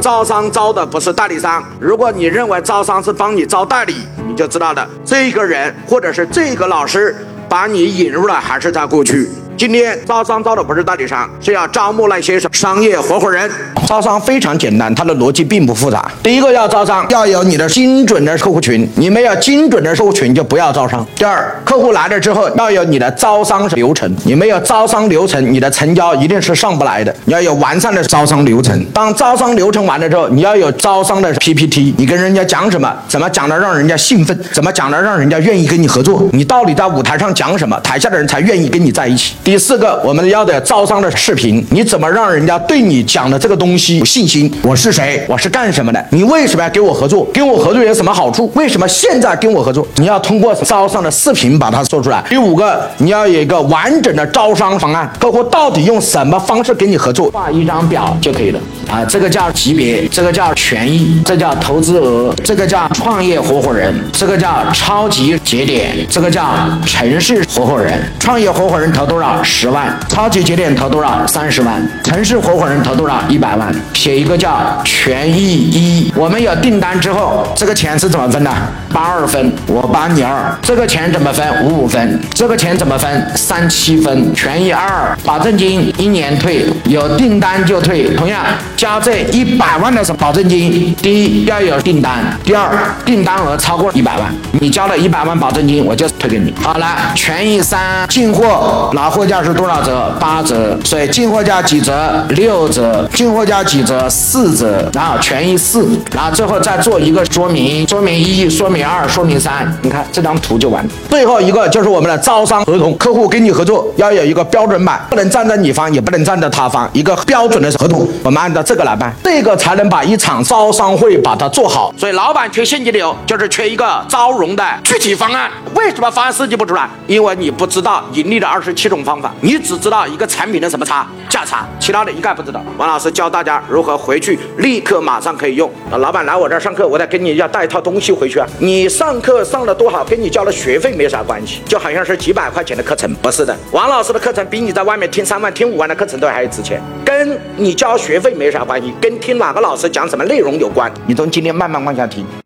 招商招的不是代理商。如果你认为招商是帮你招代理，你就知道了，这个人或者是这个老师把你引入了，还是在过去。今天招商招的不是代理商，是要招募那些商业合伙人。招商非常简单，它的逻辑并不复杂。第一个要招商，要有你的精准的客户群，你没有精准的客户群就不要招商。第二，客户来了之后要有你的招商流程，你没有招商流程，你的成交一定是上不来的。你要有完善的招商流程。当招商流程完了之后，你要有招商的 PPT，你跟人家讲什么，怎么讲的让人家兴奋，怎么讲的让人家愿意跟你合作，你到底在舞台上讲什么，台下的人才愿意跟你在一起。第四个，我们要的招商的视频，你怎么让人家对你讲的这个东西有信心？我是谁？我是干什么的？你为什么要跟我合作？跟我合作有什么好处？为什么现在跟我合作？你要通过招商的视频把它做出来。第五个，你要有一个完整的招商方案，客户到底用什么方式跟你合作？画一张表就可以了。啊，这个叫级别，这个叫权益，这叫投资额，这个叫创业合伙人，这个叫超级节点，这个叫城市合伙人。创业合伙人投多少？十万。超级节点投多少？三十万。城市合伙人投多少？一百万。写一个叫权益一。我们有订单之后，这个钱是怎么分的？八二分，我八你二。这个钱怎么分？五五分。这个钱怎么分？三七分。权益二，保证金一年退，有订单就退。同样交这一百万的保证金，第一要有订单，第二订单额超过一百万，你交了一百万保证金，我就退给你。好了，权益三，进货拿货价是多少折？八折。所以进货价几折？六折。进货价几折？四折。然后权益四，然后最后再做一个说明，说明一，说明二，说明三。你看这张图就完了。最后一个就是我们的招商合同，客户跟你合作要有一个标准版，不能站在你方，也不能站在他方，一个标准的合同，我们按照这个来办，这个才能把一场招商会把它做好。所以老板缺现金流，就是缺一个招融的具体方案。为什么方案设计不出来？因为你不知道盈利的二十七种方法，你只知道一个产品的什么差价差，其他的一概不知道。王老师教大家如何回去立刻马上可以用。那老板来我这儿上课，我得跟你要带一套东西回去啊。你上课上的多好，跟你交的学费没啥关系，就好像是几百块钱的课程，不是的。王老师的课程比你在外面听三万、听五万的课程都还值钱，跟你交学费没啥关系，跟听哪个老师讲什么内容有关。你从今天慢慢往下听。